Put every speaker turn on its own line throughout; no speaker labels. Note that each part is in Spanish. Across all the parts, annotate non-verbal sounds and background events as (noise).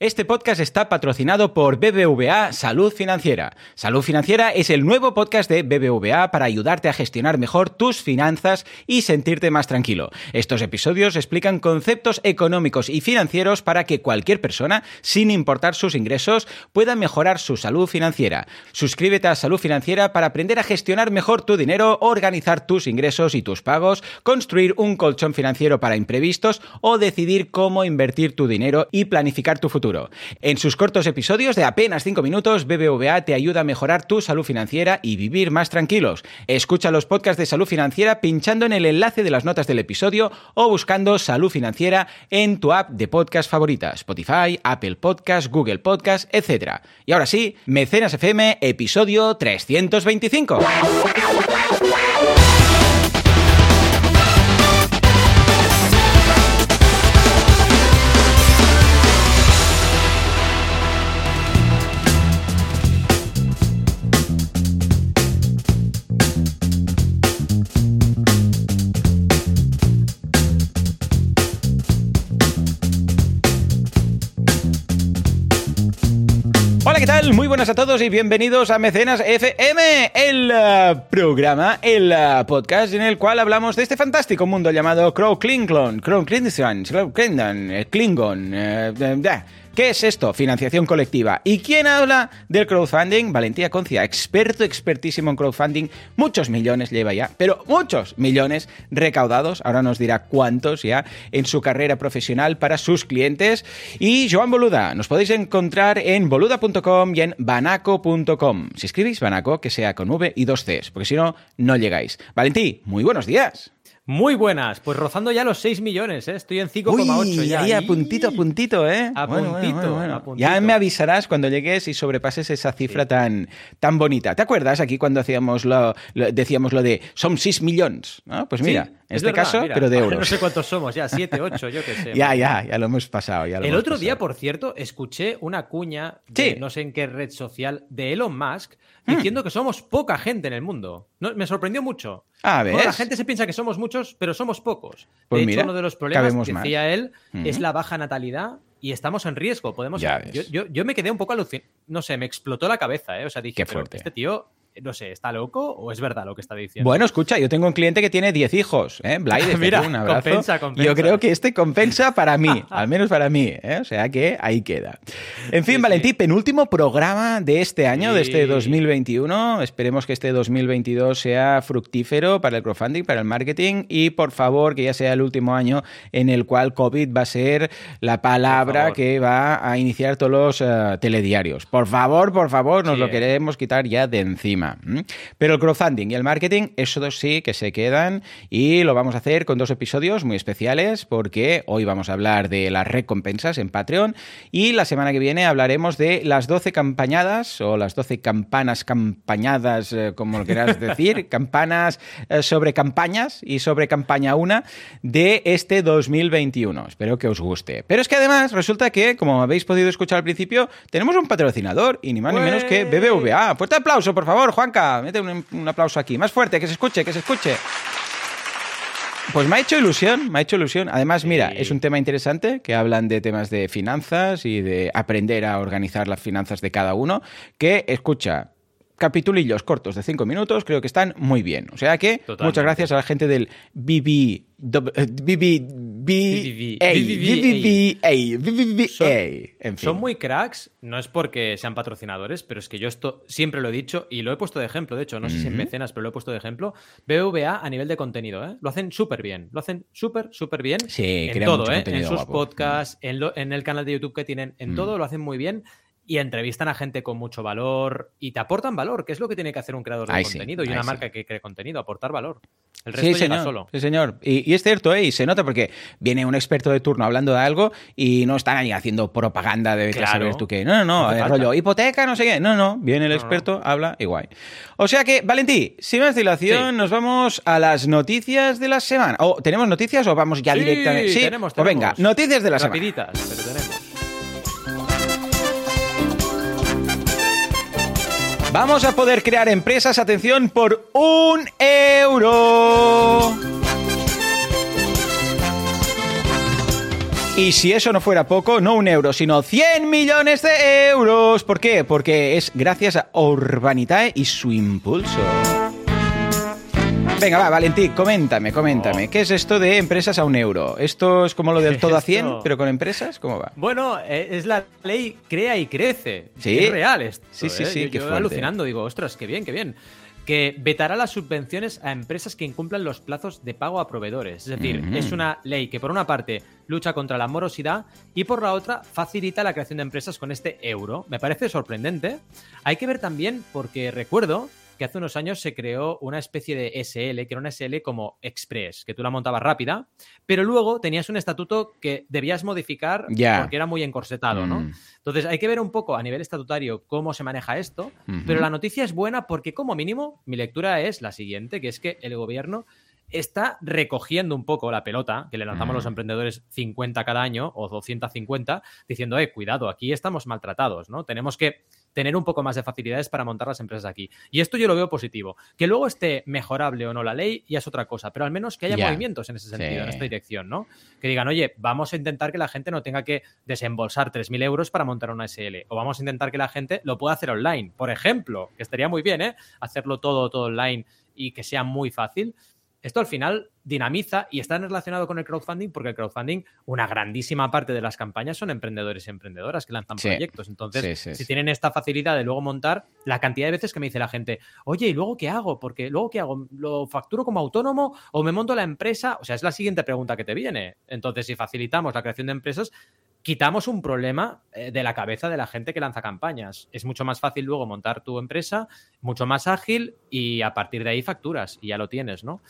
Este podcast está patrocinado por BBVA Salud Financiera. Salud Financiera es el nuevo podcast de BBVA para ayudarte a gestionar mejor tus finanzas y sentirte más tranquilo. Estos episodios explican conceptos económicos y financieros para que cualquier persona, sin importar sus ingresos, pueda mejorar su salud financiera. Suscríbete a Salud Financiera para aprender a gestionar mejor tu dinero, organizar tus ingresos y tus pagos, construir un colchón financiero para imprevistos o decidir cómo invertir tu dinero y planificar tu futuro. En sus cortos episodios de apenas 5 minutos, BBVA te ayuda a mejorar tu salud financiera y vivir más tranquilos. Escucha los podcasts de salud financiera pinchando en el enlace de las notas del episodio o buscando salud financiera en tu app de podcast favorita, Spotify, Apple Podcasts, Google Podcasts, etc. Y ahora sí, Mecenas FM, episodio 325. Buenas a todos y bienvenidos a Mecenas FM, el uh, programa, el uh, podcast en el cual hablamos de este fantástico mundo llamado Crow Klingon, Crow Klingon, Klingon, eh, Klingon, eh, eh, ¿Qué es esto? Financiación colectiva. ¿Y quién habla del crowdfunding? Valentía Concia, experto, expertísimo en crowdfunding. Muchos millones lleva ya, pero muchos millones recaudados. Ahora nos dirá cuántos ya en su carrera profesional para sus clientes. Y Joan Boluda, nos podéis encontrar en boluda.com y en banaco.com. Si escribís Banaco, que sea con V y dos Cs, porque si no, no llegáis. Valentí, muy buenos días.
Muy buenas, pues rozando ya los 6 millones, ¿eh? estoy en 5,8 ya.
Ahí a puntito, a puntito, ¿eh?
A
Bueno,
puntito,
bueno, bueno,
a puntito.
Ya me avisarás cuando llegues y sobrepases esa cifra tan, tan bonita. ¿Te acuerdas aquí cuando hacíamos lo, lo- decíamos lo de son 6 millones? ¿no? Pues mira,
Sí,
en
es
este
verdad,
caso,
mira.
pero de (laughs)
No
euros.
sé cuántos somos ya, 7, 8, yo qué sé. (laughs)
Ya, ya, ya lo hemos pasado. ya lo
El
hemos
otro día, por cierto, escuché una cuña de
Sí.
no sé en qué red social de Elon Musk. Diciendo que somos poca gente en el mundo. No, me sorprendió mucho.
Ah,
Bueno, la gente se piensa que somos muchos, pero somos pocos.
Pues
de
mira,
hecho, uno de los problemas que
más.
decía él es la baja natalidad y estamos en riesgo. Podemos. Yo, yo- yo me quedé un poco alucinado. No sé, me explotó la cabeza, ¿eh? O sea, dije,
Qué
pero
fuerte.
este tío, no sé, ¿está loco o es verdad lo que está diciendo?
Bueno, escucha, yo tengo un cliente que tiene 10 hijos, ¿eh? (laughs) Desde
Mira,
un abrazo.
compensa, compensa.
Yo creo que este compensa para mí, (laughs) al menos para mí, ¿eh? O sea que ahí queda. En fin,
Sí,
Valentí,
sí.
penúltimo programa de este año, de este
Sí.
2021. Esperemos que este 2022 sea fructífero para el crowdfunding, para el marketing y, por favor, que ya sea el último año en el cual COVID va a ser la palabra que va a iniciar todos los eh, telediarios. Por favor, por favor, nos lo queremos quitar ya de encima. Pero el crowdfunding y el marketing, esos dos sí que se quedan y lo vamos a hacer con dos episodios muy especiales porque hoy vamos a hablar de las recompensas en Patreon y la semana que viene hablaremos de las 12 campañadas o las 12 campanas campañadas, eh, como lo quieras (laughs) decir, campanas eh, sobre campañas y sobre campaña una de este 2021. Espero que os guste. Pero es que además resulta que, como habéis podido escuchar al principio, tenemos un patrocinador y ni más ni menos que. BBVA. Fuerte aplauso, por favor, Juanca. Mete un, un aplauso aquí. Más fuerte, que se escuche, que se escuche. Pues me ha hecho ilusión, me ha hecho ilusión. Además, mira, es un tema interesante que hablan de temas de finanzas y de aprender a organizar las finanzas de cada uno, que escucha. Capitulillos cortos de 5 minutos, creo que están muy bien. O sea que
Totalmente.
muchas gracias a la gente del BB, BBVA,
Son- muy cracks, no es porque sean patrocinadores, pero es que yo esto siempre lo he dicho y lo he puesto de ejemplo, de hecho, no sé si en mecenas, pero lo he puesto de ejemplo. BBVA a nivel de contenido, ¿eh? Lo hacen súper bien, lo hacen súper, súper bien.
Sí,
en todo, ¿eh? En sus podcasts, en, lo- en el canal de YouTube que tienen, en
Mm.
todo lo hacen muy bien. Y entrevistan a gente con mucho valor y te aportan valor, que es lo que tiene que hacer un creador de
Ahí sí,
contenido y una
sí.
marca que cree contenido, aportar valor. El
Sí,
resto llega
señor.
solo.
Sí, señor. Y, y es cierto, ¿eh? Y se nota porque viene un experto de turno hablando de algo y no están ahí haciendo propaganda de
Claro.
saber tú qué. No, no, no.
No
el rollo hipoteca, no sé qué. No, no. Viene el
No,
experto, habla y guay. O sea que, Valentí, sin más dilación,
Sí.
nos vamos a las noticias de la semana. ¿O tenemos noticias o vamos ya
Sí,
directamente? Sí,
tenemos,
Pues venga,
tenemos.
noticias de la semana.
Rapiditas, pero tenemos.
Vamos a poder crear empresas, atención, por un euro. Y si eso no fuera poco, no un euro, sino 100 millones de euros. ¿Por qué? Porque es gracias a Urbanitae y su impulso. Venga, va, Valentín, coméntame, coméntame.
Oh.
¿Qué es esto de empresas a un euro? ¿Esto es como lo (laughs) del todo a 100,
Esto-
pero con empresas? ¿Cómo va?
Bueno, eh, es la ley crea y crece.
Sí.
Es real esto.
Sí, sí,
¿eh?
sí,
Yo,
qué
yo
fuerte.
alucinando, digo, ostras, qué bien, qué bien. Que vetará las subvenciones a empresas que incumplan los plazos de pago a proveedores. Es decir, es una ley que por una parte lucha contra la morosidad y por la otra facilita la creación de empresas con este euro. Me parece sorprendente. Hay que ver también, porque recuerdo que hace unos años se creó una especie de SL, que era una SL como Express, que tú la montabas rápida, pero luego tenías un estatuto que debías modificar
Ya.
porque era muy encorsetado, ¿no?
Mm.
Entonces hay que ver un poco a nivel estatutario cómo se maneja esto, pero la noticia es buena porque como mínimo mi lectura es la siguiente, que es que el gobierno está recogiendo un poco la pelota que le lanzamos
Mm.
los emprendedores 50 cada año o 250, diciendo, eh, cuidado, aquí estamos maltratados, ¿no? Tenemos que tener un poco más de facilidades para montar las empresas aquí. Y esto yo lo veo positivo. Que luego esté mejorable o no la ley ya es otra cosa, pero al menos que haya
Ya.
movimientos en ese sentido, en esta dirección, ¿no? Que digan, oye, vamos a intentar que la gente no tenga que desembolsar 3.000 euros para montar una SL. O vamos a intentar que la gente lo pueda hacer online. Por ejemplo, que estaría muy bien, ¿eh? Hacerlo todo, todo online y que sea muy fácil. Esto al final dinamiza y está relacionado con el crowdfunding porque el crowdfunding, una grandísima parte de las campañas son emprendedores y emprendedoras que lanzan
Sí.
proyectos. Entonces,
Sí, sí,
si tienen esta facilidad de luego montar, la cantidad de veces que me dice la gente, oye, ¿y luego qué hago? Porque luego qué hago? ¿Lo facturo como autónomo o me monto la empresa? O sea, es la siguiente pregunta que te viene. Entonces, si facilitamos la creación de empresas, quitamos un problema eh, de la cabeza de la gente que lanza campañas. Es mucho más fácil luego montar tu empresa, mucho más ágil y a partir de ahí facturas y ya lo tienes, ¿no?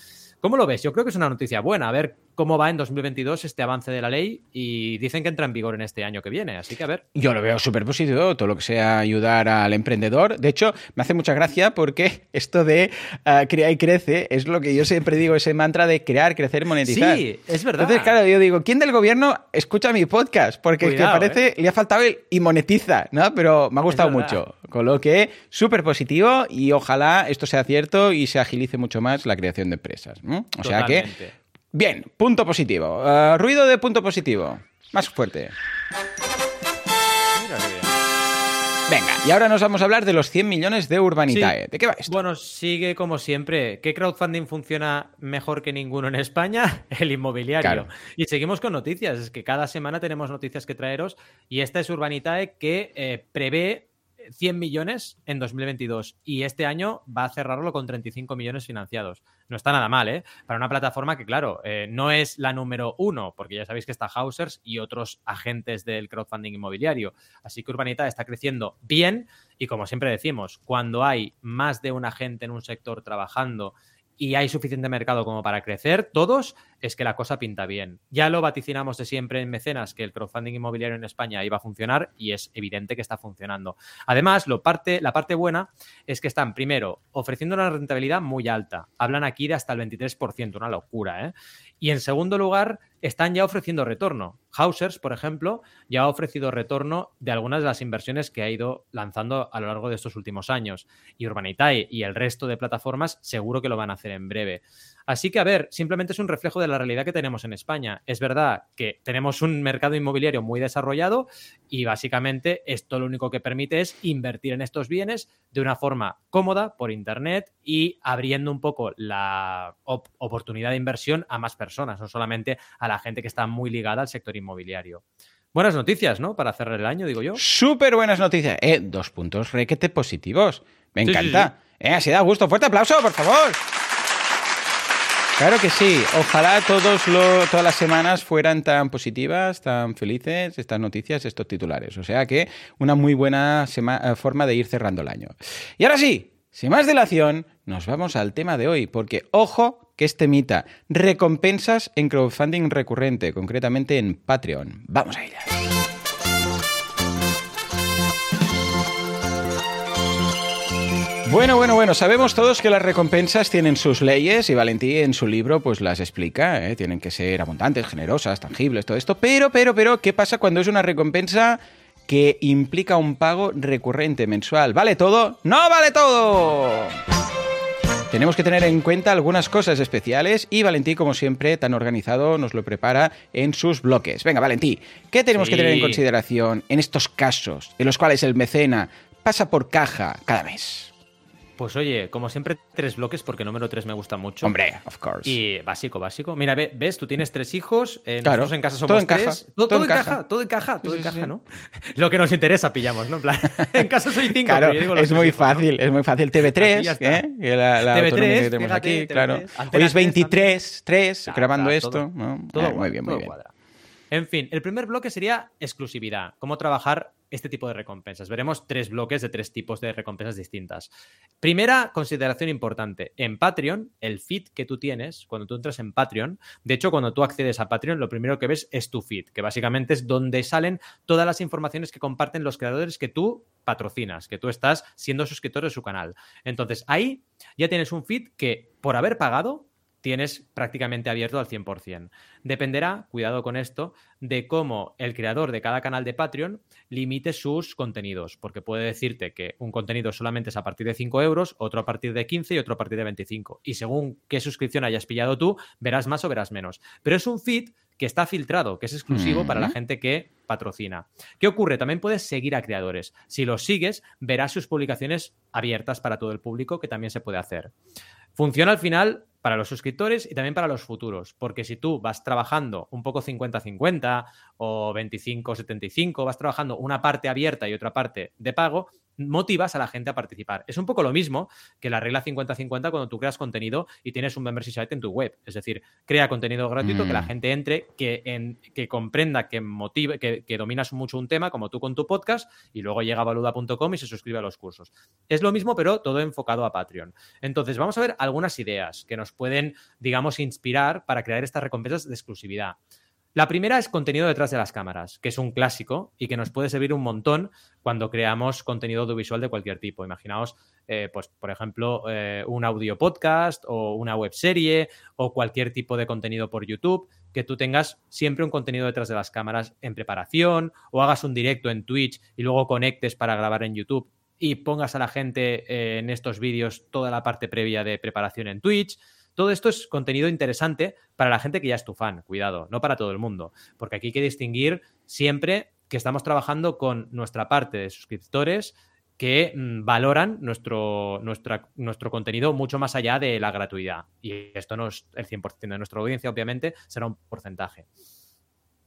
¿Cómo lo ves? Yo creo que es una noticia buena. A ver cómo va en 2022 este avance de la ley y dicen que entra en vigor en este año que viene. Así que a ver.
Yo lo veo súper positivo, todo lo que sea ayudar al emprendedor. De hecho, me hace mucha gracia porque (laughs) esto de ah, crea y crece es lo que yo siempre digo, ese mantra de crear, crecer, monetizar.
Sí, es verdad.
Entonces, claro, yo digo, ¿quién del gobierno escucha mi podcast? Porque es
Cuidado,
que parece, le ha faltado el y monetiza, ¿no? Pero me ha gustado mucho. Con lo que, súper positivo y ojalá esto sea cierto y se agilice mucho más la creación de empresas. ¿no? O sea que. Bien, punto positivo. Ah, ruido de punto positivo. Más fuerte. Venga, y ahora nos vamos a hablar de los 100 millones de Urbanitae.
Sí.
¿De qué va esto?
Bueno, sigue como siempre. ¿Qué crowdfunding funciona mejor que ninguno en España? (laughs) El inmobiliario.
Claro.
Y seguimos con noticias. Es que cada semana tenemos noticias que traeros. Y esta es Urbanitae que eh, prevé 100 millones en 2022 y este año va a cerrarlo con 35 millones financiados. No está nada mal, ¿eh? Para una plataforma que, claro, eh, no es la número uno, porque ya sabéis que está Hausers y otros agentes del crowdfunding inmobiliario. Así que Urbanita está creciendo bien y, como siempre decimos, cuando hay más de un agente en un sector trabajando y hay suficiente mercado como para crecer, todos, es que la cosa pinta bien. Ya lo vaticinamos de siempre en Mecenas, que el crowdfunding inmobiliario en España iba a funcionar y es evidente que está funcionando. Además, lo parte, la parte buena es que están, primero, ofreciendo una rentabilidad muy alta. Hablan aquí de hasta el 23%, una locura, ¿eh? Y en segundo lugar, están ya ofreciendo retorno. Hausers, por ejemplo, ya ha ofrecido retorno de algunas de las inversiones que ha ido lanzando a lo largo de estos últimos años. Y Urbanitae y el resto de plataformas seguro que lo van a hacer en breve. Así que, a ver, simplemente es un reflejo de la realidad que tenemos en España. Es verdad que tenemos un mercado inmobiliario muy desarrollado y básicamente esto lo único que permite es invertir en estos bienes de una forma cómoda por Internet y abriendo un poco la op- oportunidad de inversión a más personas, no solamente a la gente que está muy ligada al sector inmobiliario. Buenas noticias, ¿no? Para cerrar el año, digo yo.
Súper buenas noticias. Eh, dos puntos requete positivos. Me
Sí, sí,
encanta. Eh, así da gusto. Fuerte aplauso, por favor. Claro que sí. Ojalá todos todas las semanas fueran tan positivas, tan felices estas noticias, estos titulares. O sea que una muy buena eh, forma de ir cerrando el año. Y ahora sí, sin más dilación, nos vamos al tema de hoy, porque ojo que este mita, recompensas en crowdfunding recurrente, concretamente en Patreon. Vamos a ellas. Bueno, bueno, bueno, sabemos todos que las recompensas tienen sus leyes y Valentí en su libro pues las explica, ¿eh? tienen que ser abundantes, generosas, tangibles, todo esto, pero, pero, pero, ¿qué pasa cuando es una recompensa que implica un pago recurrente mensual? ¿Vale todo? ¡No vale todo! tenemos que tener en cuenta algunas cosas especiales y Valentí, como siempre, tan organizado, nos lo prepara en sus bloques. Venga, Valentí, ¿qué tenemos que tener en consideración en estos casos en los cuales el mecena pasa por caja cada mes?
Pues oye, como siempre, tres bloques, porque número tres me gusta mucho.
Hombre, of course.
Y básico, básico. Mira, ves, tú tienes tres hijos,
eh, claro. nosotros
en casa somos
todo
tres.
Todo,
todo, encaja, todo encaja, todo encaja, ¿no? (laughs) Lo que nos interesa pillamos, ¿no? En, plan, (laughs) en casa soy cinco,
claro,
pero yo digo
es muy fácil, es muy fácil. TV3, ¿eh? La, la
TV3,
que tenemos aquí, claro. Hoy es 23, 3, grabando esto. Todo,
muy bien, muy bien. En fin, el primer bloque sería exclusividad, cómo trabajar este tipo de recompensas. Veremos tres bloques de tres tipos de recompensas distintas. Primera consideración importante. En Patreon, el feed que tú tienes, cuando tú entras en Patreon, de hecho, cuando tú accedes a Patreon, lo primero que ves es tu feed, que básicamente es donde salen todas las informaciones que comparten los creadores que tú patrocinas, que tú estás siendo suscriptor de su canal. Entonces, ahí ya tienes un feed que, por haber pagado, tienes prácticamente abierto al 100%. Dependerá, cuidado con esto, de cómo el creador de cada canal de Patreon limite sus contenidos, porque puede decirte que un contenido solamente es a partir de 5 euros, otro a partir de 15 y otro a partir de 25. Y según qué suscripción hayas pillado tú, verás más o verás menos. Pero es un feed que está filtrado, que es exclusivo para la gente que patrocina. ¿Qué ocurre? También puedes seguir a creadores. Si los sigues, verás sus publicaciones abiertas para todo el público, que también se puede hacer. Funciona al final para los suscriptores y también para los futuros, porque si tú vas trabajando un poco 50-50 o 25-75, vas trabajando una parte abierta y otra parte de pago, motivas a la gente a participar. Es un poco lo mismo que la regla 50-50 cuando tú creas contenido y tienes un membership site en tu web. Es decir, crea contenido gratuito, que la mm. gente entre, que, en, que comprenda, que motive, que, que, dominas mucho un tema, como tú con tu podcast, y luego llega a valuda.com y se suscribe a los cursos. Es lo mismo, pero todo enfocado a Patreon. Entonces, vamos a ver algunas ideas que nos pueden, digamos, inspirar para crear estas recompensas de exclusividad. La primera es contenido detrás de las cámaras, que es un clásico y que nos puede servir un montón cuando creamos contenido audiovisual de cualquier tipo. Imaginaos, eh, pues, por ejemplo, eh, un audio podcast o una web serie o cualquier tipo de contenido por YouTube, que tú tengas siempre un contenido detrás de las cámaras en preparación o hagas un directo en Twitch y luego conectes para grabar en YouTube y pongas a la gente eh, en estos vídeos toda la parte previa de preparación en Twitch. Todo esto es contenido interesante para la gente que ya es tu fan, cuidado, no para todo el mundo, porque aquí hay que distinguir siempre que estamos trabajando con nuestra parte de suscriptores que mm, valoran nuestro, nuestro contenido mucho más allá de la gratuidad. Y esto no es el 100% de nuestra audiencia, obviamente, será un porcentaje.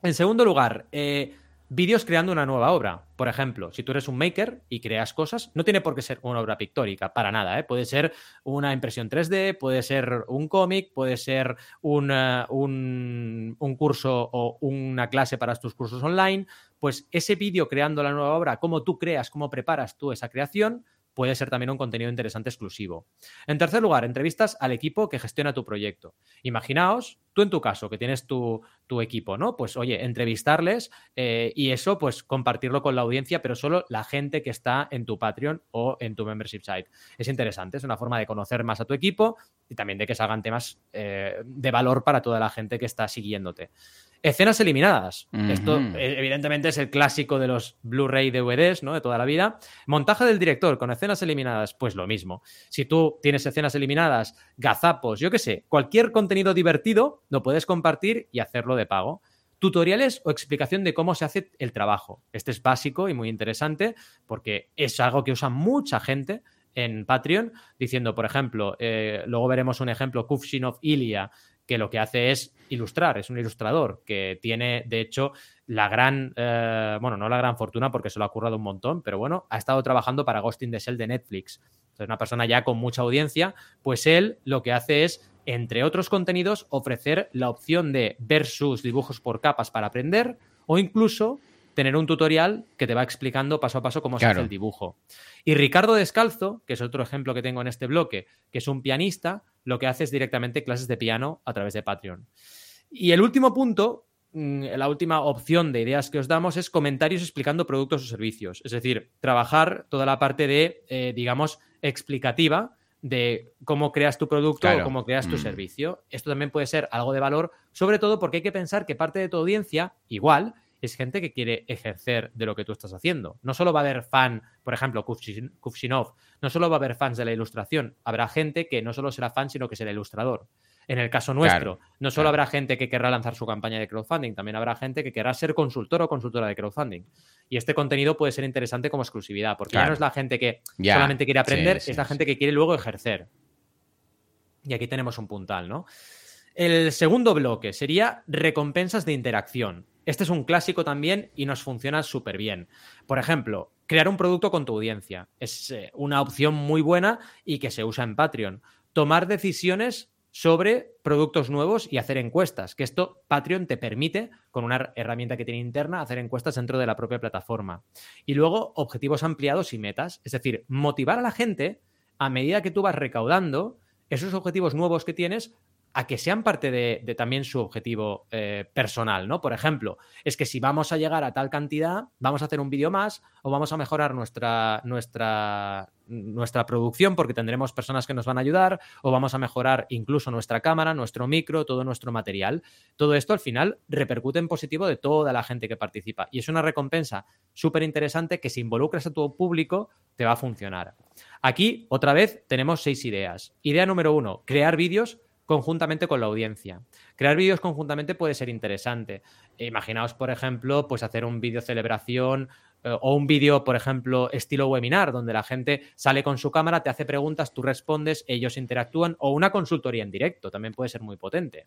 En segundo lugar, eh, vídeos creando una nueva obra. Por ejemplo, si tú eres un maker y creas cosas, no tiene por qué ser una obra pictórica, para nada. ¿eh? Puede ser una impresión 3D, puede ser un cómic, puede ser un, un, curso o una clase para tus cursos online. Pues ese vídeo creando la nueva obra, cómo tú creas, cómo preparas tú esa creación, puede ser también un contenido interesante exclusivo. En tercer lugar, entrevistas al equipo que gestiona tu proyecto. Imaginaos, tú en tu caso, que tienes tu, equipo, ¿no? Pues oye, entrevistarles eh, y eso, pues compartirlo con la audiencia, pero solo la gente que está en tu Patreon o en tu membership site. Es interesante, es una forma de conocer más a tu equipo y también de que salgan temas eh, de valor para toda la gente que está siguiéndote. Escenas eliminadas. Esto, eh, evidentemente, es el clásico de los Blu-ray DVDs, ¿no? De toda la vida. Montaje del director con escenas eliminadas, pues lo mismo. Si tú tienes escenas eliminadas, gazapos, yo qué sé, cualquier contenido divertido, lo puedes compartir y hacerlo de pago. Tutoriales o explicación de cómo se hace el trabajo. Este es básico y muy interesante porque es algo que usa mucha gente en Patreon, diciendo, por ejemplo, eh, luego veremos un ejemplo, Kufshinov Ilia, que lo que hace es ilustrar, es un ilustrador que tiene, de hecho, la gran, eh, bueno, no la gran fortuna porque se lo ha currado un montón, pero bueno, ha estado trabajando para Ghost in the Shell de Netflix. Es una persona ya con mucha audiencia, pues él lo que hace es, entre otros contenidos, ofrecer la opción de ver sus dibujos por capas para aprender o incluso tener un tutorial que te va explicando paso a paso cómo se hace el dibujo. Y Ricardo Descalzo, que es otro ejemplo que tengo en este bloque, que es un pianista, lo que hace es directamente clases de piano a través de Patreon. Y el último punto, mm, la última opción de ideas que os damos es comentarios explicando productos o servicios. Es decir, trabajar toda la parte de, eh, digamos, explicativa de cómo creas tu producto o cómo creas tu mm. servicio. Esto también puede ser algo de valor, sobre todo porque hay que pensar que parte de tu audiencia, igual, es gente que quiere ejercer de lo que tú estás haciendo. No solo va a haber fan, por ejemplo, Kufshinov, no solo va a haber fans de la ilustración, habrá gente que no solo será fan, sino que será ilustrador. En el caso nuestro, no solo habrá gente que querrá lanzar su campaña de crowdfunding, también habrá gente que querrá ser consultor o consultora de crowdfunding. Y este contenido puede ser interesante como exclusividad, porque ya no es la gente que solamente quiere aprender, es la gente que quiere luego ejercer. Y aquí tenemos un puntal, ¿no? El segundo bloque sería recompensas de interacción. Este es un clásico también y nos funciona súper bien. Por ejemplo, crear un producto con tu audiencia. Es eh, una opción muy buena y que se usa en Patreon. Tomar decisiones sobre productos nuevos y hacer encuestas, que esto Patreon te permite, con una herramienta que tiene interna, hacer encuestas dentro de la propia plataforma. Y luego, objetivos ampliados y metas, es decir, motivar a la gente a medida que tú vas recaudando esos objetivos nuevos que tienes a que sean parte de, también su objetivo eh, personal, ¿no? Por ejemplo, es que si vamos a llegar a tal cantidad, vamos a hacer un vídeo más o vamos a mejorar nuestra, nuestra, nuestra producción porque tendremos personas que nos van a ayudar o vamos a mejorar incluso nuestra cámara, nuestro micro, todo nuestro material. Todo esto al final repercute en positivo de toda la gente que participa y es una recompensa súper interesante que si involucras a tu público te va a funcionar. Aquí, otra vez, tenemos seis ideas. Idea número uno, crear vídeos conjuntamente con la audiencia. Crear vídeos conjuntamente puede ser interesante. Imaginaos, por ejemplo, pues hacer un vídeo celebración eh, o un vídeo, por ejemplo, estilo webinar, donde la gente sale con su cámara, te hace preguntas, tú respondes, ellos interactúan, o una consultoría en directo, también puede ser muy potente.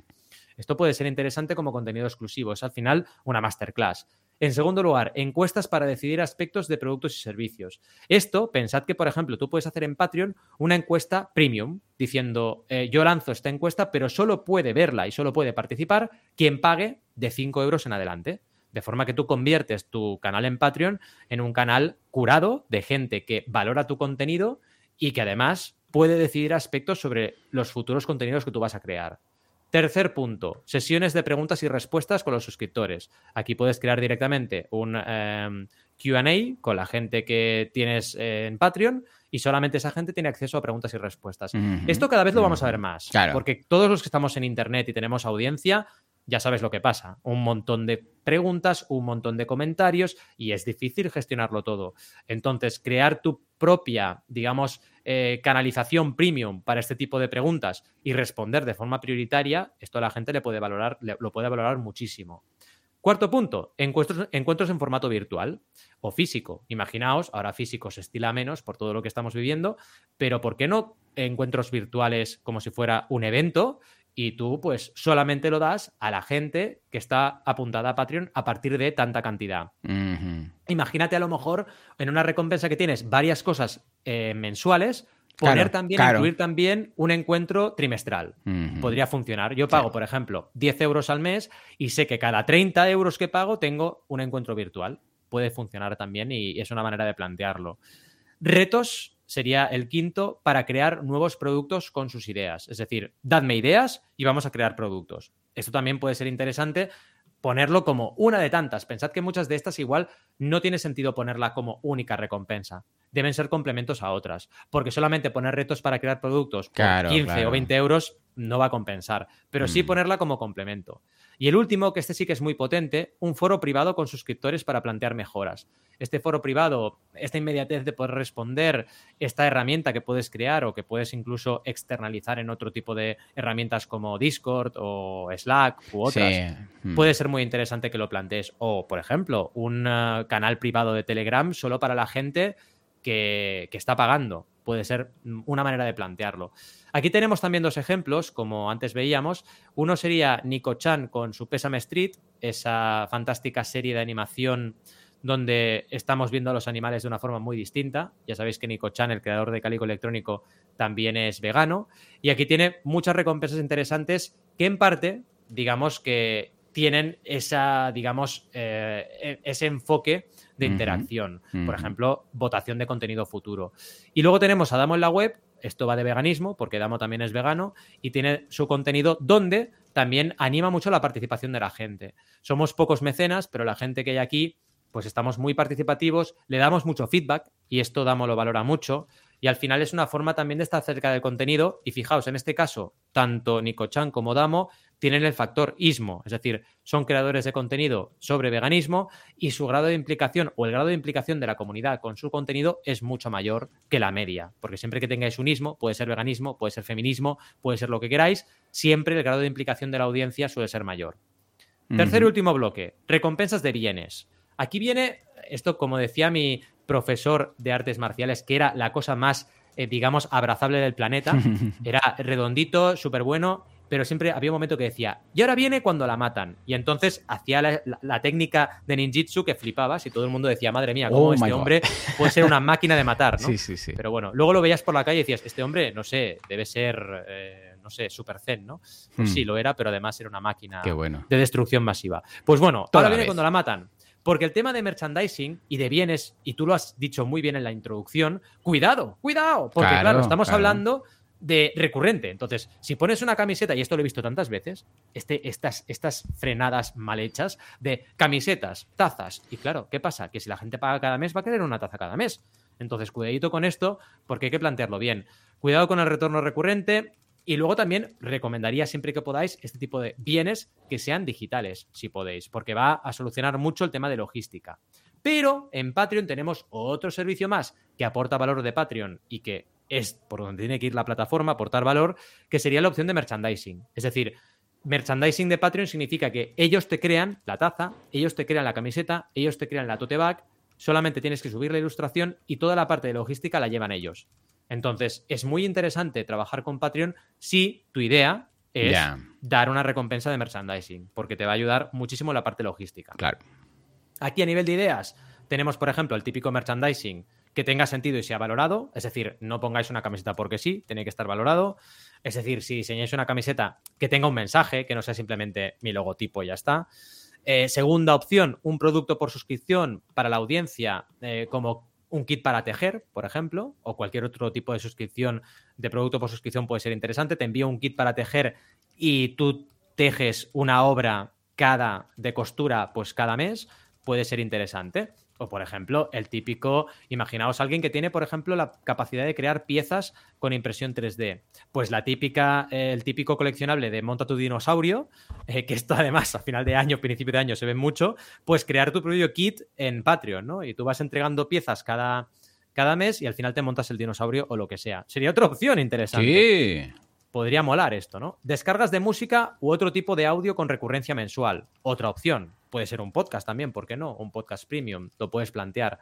Esto puede ser interesante como contenido exclusivo, es al final una masterclass. En segundo lugar, encuestas para decidir aspectos de productos y servicios. Esto, pensad que, por ejemplo, tú puedes hacer en Patreon una encuesta premium, diciendo, eh, yo lanzo esta encuesta, pero solo puede verla y solo puede participar quien pague de 5 euros en adelante. De forma que tú conviertes tu canal en Patreon en un canal curado de gente que valora tu contenido y que además puede decidir aspectos sobre los futuros contenidos que tú vas a crear. Tercer punto, sesiones de preguntas y respuestas con los suscriptores. Aquí puedes crear directamente un em, QA con la gente que tienes en Patreon y solamente esa gente tiene acceso a preguntas y respuestas. Esto cada vez lo vamos a ver más, porque todos los que estamos en Internet y tenemos audiencia, ya sabes lo que pasa. Un montón de preguntas, un montón de comentarios y es difícil gestionarlo todo. Entonces, crear tu propia, digamos, eh, canalización premium para este tipo de preguntas y responder de forma prioritaria, esto a la gente le puede valorar, lo puede valorar muchísimo. Cuarto punto, encuentros, encuentros, en formato virtual o físico. Imaginaos, ahora físico se estila menos por todo lo que estamos viviendo, pero ¿por qué no encuentros virtuales como si fuera un evento y tú pues solamente lo das a la gente que está apuntada a Patreon a partir de tanta cantidad. Imagínate a lo mejor en una recompensa que tienes varias cosas eh, mensuales, poner también, incluir también un encuentro trimestral. Podría funcionar. Yo pago, por ejemplo, 10 euros al mes y sé que cada 30 euros que pago tengo un encuentro virtual. Puede funcionar también y es una manera de plantearlo. Retos sería el quinto para crear nuevos productos con sus ideas. Es decir, dadme ideas y vamos a crear productos. Esto también puede ser interesante ponerlo como una de tantas. Pensad que muchas de estas igual no tiene sentido ponerla como única recompensa. Deben ser complementos a otras. Porque solamente poner retos para crear productos por 15 o 20 euros no va a compensar. Pero sí mm. ponerla como complemento. Y el último, que este sí que es muy potente, un foro privado con suscriptores para plantear mejoras. Este foro privado, esta inmediatez de poder responder, esta herramienta que puedes crear o que puedes incluso externalizar en otro tipo de herramientas como Discord o Slack u otras, hmm. puede ser muy interesante que lo plantees. O, por ejemplo, un eh, canal privado de Telegram solo para la gente que, que está pagando. Puede ser una manera de plantearlo. Aquí tenemos también dos ejemplos, como antes veíamos. Uno sería Nico Chan con su Pésame Street, esa fantástica serie de animación donde estamos viendo a los animales de una forma muy distinta. Ya sabéis que Nico Chan, el creador de Calico Electrónico, también es vegano. Y aquí tiene muchas recompensas interesantes que en parte, digamos que tienen esa, digamos, eh, e-, ese enfoque de interacción. Por ejemplo, votación de contenido futuro. Y luego tenemos a Damo en la web, esto va de veganismo, porque Damo también es vegano, y tiene su contenido donde también anima mucho la participación de la gente. Somos pocos mecenas, pero la gente que hay aquí, pues estamos muy participativos, le damos mucho feedback, y esto Damo lo valora mucho, y al final es una forma también de estar cerca del contenido, y fijaos, en este caso, tanto Nico Chan como Damo tienen el factor ismo, es decir, son creadores de contenido sobre veganismo y su grado de implicación o el grado de implicación de la comunidad con su contenido es mucho mayor que la media, porque siempre que tengáis un ismo, puede ser veganismo, puede ser feminismo, puede ser lo que queráis, siempre el grado de implicación de la audiencia suele ser mayor. Tercer y último bloque, recompensas de bienes. Aquí viene esto, como decía mi profesor de artes marciales, que era la cosa más, eh, digamos, abrazable del planeta. (laughs) Era redondito, súper bueno, pero siempre había un momento que decía, y ahora viene cuando la matan. Y entonces hacía la, técnica de ninjitsu que flipabas y todo el mundo decía, madre mía, cómo oh este hombre puede ser una (laughs) máquina de matar, ¿no?
Sí, sí, sí.
Pero bueno, luego lo veías por la calle y decías, este hombre, no sé, debe ser... Eh, no sé, super zen, ¿no? Pues sí, hmm. lo era, pero además era una máquina de destrucción masiva. Pues bueno, ahora viene cuando la matan. Porque el tema de merchandising y de bienes, y tú lo has dicho muy bien en la introducción, cuidado, cuidado, porque claro, estamos hablando de recurrente. Entonces, si pones una camiseta, y esto lo he visto tantas veces, este, estas, estas frenadas mal hechas de camisetas, tazas, y claro, ¿qué pasa? Que si la gente paga cada mes, va a querer una taza cada mes. Entonces, cuidadito con esto, porque hay que plantearlo bien. Cuidado con el retorno recurrente, y luego también recomendaría siempre que podáis este tipo de bienes que sean digitales, si podéis, porque va a solucionar mucho el tema de logística. Pero en Patreon tenemos otro servicio más que aporta valor de Patreon y que es por donde tiene que ir la plataforma, aportar valor, que sería la opción de merchandising. Es decir, merchandising de Patreon significa que ellos te crean la taza, ellos te crean la camiseta, ellos te crean la tote bag, solamente tienes que subir la ilustración y toda la parte de logística la llevan ellos. Entonces, es muy interesante trabajar con Patreon si tu idea es dar una recompensa de merchandising, porque te va a ayudar muchísimo la parte logística.
Claro.
Aquí a nivel de ideas, tenemos, por ejemplo, el típico merchandising que tenga sentido y sea valorado, es decir, no pongáis una camiseta porque sí, tiene que estar valorado. Es decir, si diseñáis una camiseta que tenga un mensaje, que no sea simplemente mi logotipo y ya está. Eh, segunda opción, un producto por suscripción para la audiencia, eh, como un kit para tejer, por ejemplo, o cualquier otro tipo de suscripción de producto por suscripción puede ser interesante. Te envío un kit para tejer y tú tejes una obra cada de costura, pues cada mes, puede ser interesante. O, por ejemplo, el típico, imaginaos alguien que tiene, por ejemplo, la capacidad de crear piezas con impresión 3D. Pues la típica, el típico coleccionable de monta tu dinosaurio, eh, que esto además a final de año, principio de año se ve mucho, pues crear tu propio kit en Patreon, ¿no? Y tú vas entregando piezas cada, cada mes y al final te montas el dinosaurio o lo que sea. Sería otra opción interesante.
Sí
podría molar esto, ¿no? Descargas de música u otro tipo de audio con recurrencia mensual. Otra opción. Puede ser un podcast también, ¿por qué no? Un podcast premium, lo puedes plantear.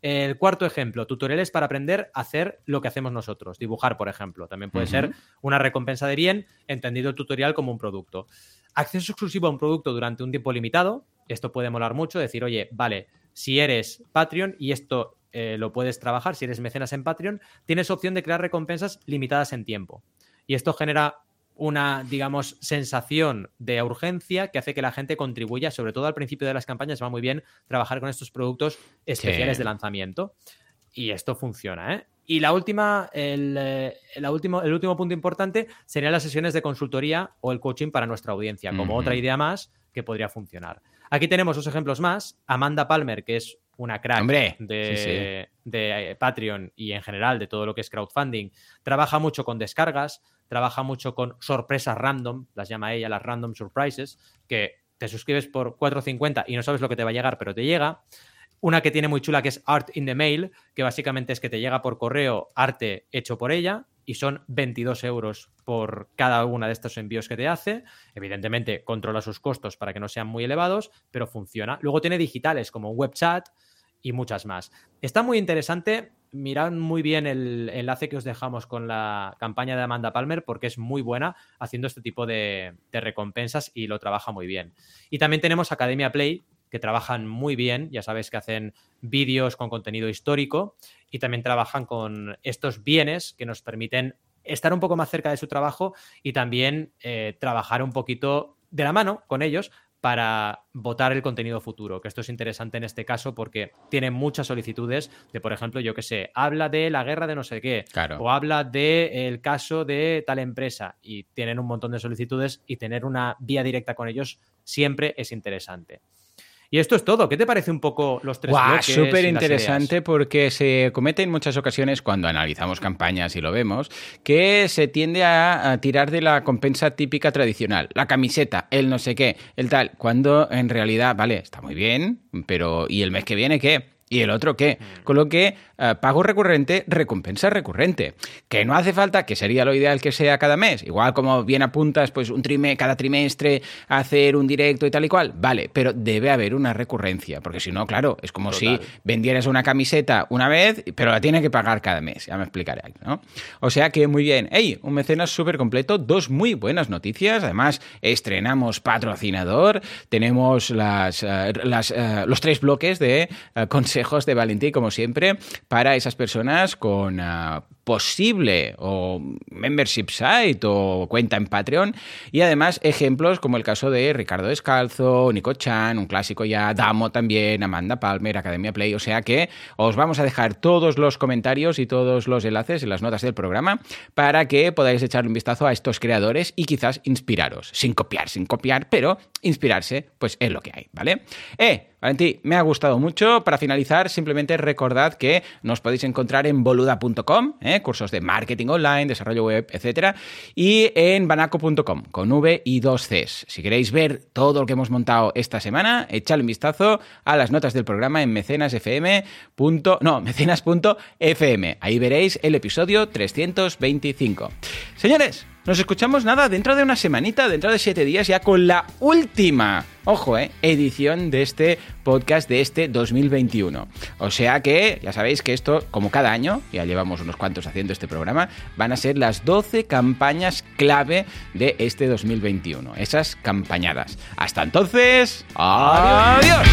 El cuarto ejemplo, tutoriales para aprender a hacer lo que hacemos nosotros. Dibujar, por ejemplo. También puede ser una recompensa de bien, entendido el tutorial como un producto. Acceso exclusivo a un producto durante un tiempo limitado. Esto puede molar mucho. Decir, oye, vale, si eres Patreon y esto eh, lo puedes trabajar, si eres mecenas en Patreon, tienes opción de crear recompensas limitadas en tiempo. Y esto genera una, digamos, sensación de urgencia que hace que la gente contribuya, sobre todo al principio de las campañas, va muy bien trabajar con estos productos especiales de lanzamiento. Y esto funciona, ¿eh? Y la última, el, eh, último, el último punto importante serían las sesiones de consultoría o el coaching para nuestra audiencia, como otra idea más que podría funcionar. Aquí tenemos dos ejemplos más. Amanda Palmer, que es una crack de, de, Patreon y en general de todo lo que es crowdfunding, trabaja mucho con descargas, trabaja mucho con sorpresas random, las llama ella las random surprises, que te suscribes por 4.50 y no sabes lo que te va a llegar, pero te llega. Una que tiene muy chula que es Art in the Mail, que básicamente es que te llega por correo arte hecho por ella y son 22 euros por cada una de estos envíos que te hace. Evidentemente controla sus costos para que no sean muy elevados, pero funciona. Luego tiene digitales como un web chat y muchas más. Está muy interesante. Mirad muy bien el enlace que os dejamos con la campaña de Amanda Palmer porque es muy buena haciendo este tipo de, de recompensas y lo trabaja muy bien. Y también tenemos Academia Play, que trabajan muy bien, ya sabéis que hacen vídeos con contenido histórico y también trabajan con estos bienes que nos permiten estar un poco más cerca de su trabajo y también eh, trabajar un poquito de la mano con ellos para votar el contenido futuro, que esto es interesante en este caso porque tienen muchas solicitudes de, por ejemplo, yo que sé, habla de la guerra de no sé qué, o habla del caso de tal empresa y tienen un montón de solicitudes y tener una vía directa con ellos siempre es interesante. Y esto es todo. ¿Qué te parece un poco los tres
Guau,
bloques?
Súper interesante porque se comete en muchas ocasiones cuando analizamos campañas y lo vemos, que se tiende a, a tirar de la compensa típica tradicional, la camiseta, el no sé qué, el tal, cuando en realidad, vale, está muy bien, pero ¿y el mes que viene qué? ¿Y el otro qué? Con lo que eh, pago recurrente, recompensa recurrente. Que no hace falta, que sería lo ideal que sea cada mes. Igual como bien apuntas, pues un trime, cada trimestre hacer un directo y tal y cual. Vale, pero debe haber una recurrencia. Porque si no, claro, es como
Total.
si vendieras una camiseta una vez, pero la tienes que pagar cada mes. Ya me explicaré, ¿no? O sea que muy bien. ¡Ey! Un mecenas súper completo, dos muy buenas noticias. Además, estrenamos patrocinador. Tenemos las, eh, las, eh, los tres bloques de eh, consejos de Valentín, como siempre, para esas personas con eh, posible o membership site o cuenta en Patreon. Y además, ejemplos como el caso de Ricardo Descalzo, Nico Chan, un clásico ya, Damo también, Amanda Palmer, Academia Play. O sea que os vamos a dejar todos los comentarios y todos los enlaces en las notas del programa para que podáis echarle un vistazo a estos creadores y quizás inspiraros. Sin copiar, sin copiar, pero inspirarse, pues es lo que hay, ¿vale? Eh, Valentín, me ha gustado mucho. Para finalizar, simplemente recordad que nos podéis encontrar en boluda.com, ¿eh? cursos de marketing online, desarrollo web, etcétera, y en banaco.com, con V y dos Cs. Si queréis ver todo lo que hemos montado esta semana, echadle un vistazo a las notas del programa en mecenasfm. No, (laughs) mecenas.fm. Ahí veréis el episodio 325. Señores, nos escuchamos nada dentro de una semanita, dentro de siete días, ya con la última, ojo, eh, edición de este podcast de este 2021. O sea que ya sabéis que esto, como cada año, ya llevamos unos cuantos haciendo este programa, van a ser las 12 campañas clave de este 2021. Esas campañadas. Hasta entonces, adiós.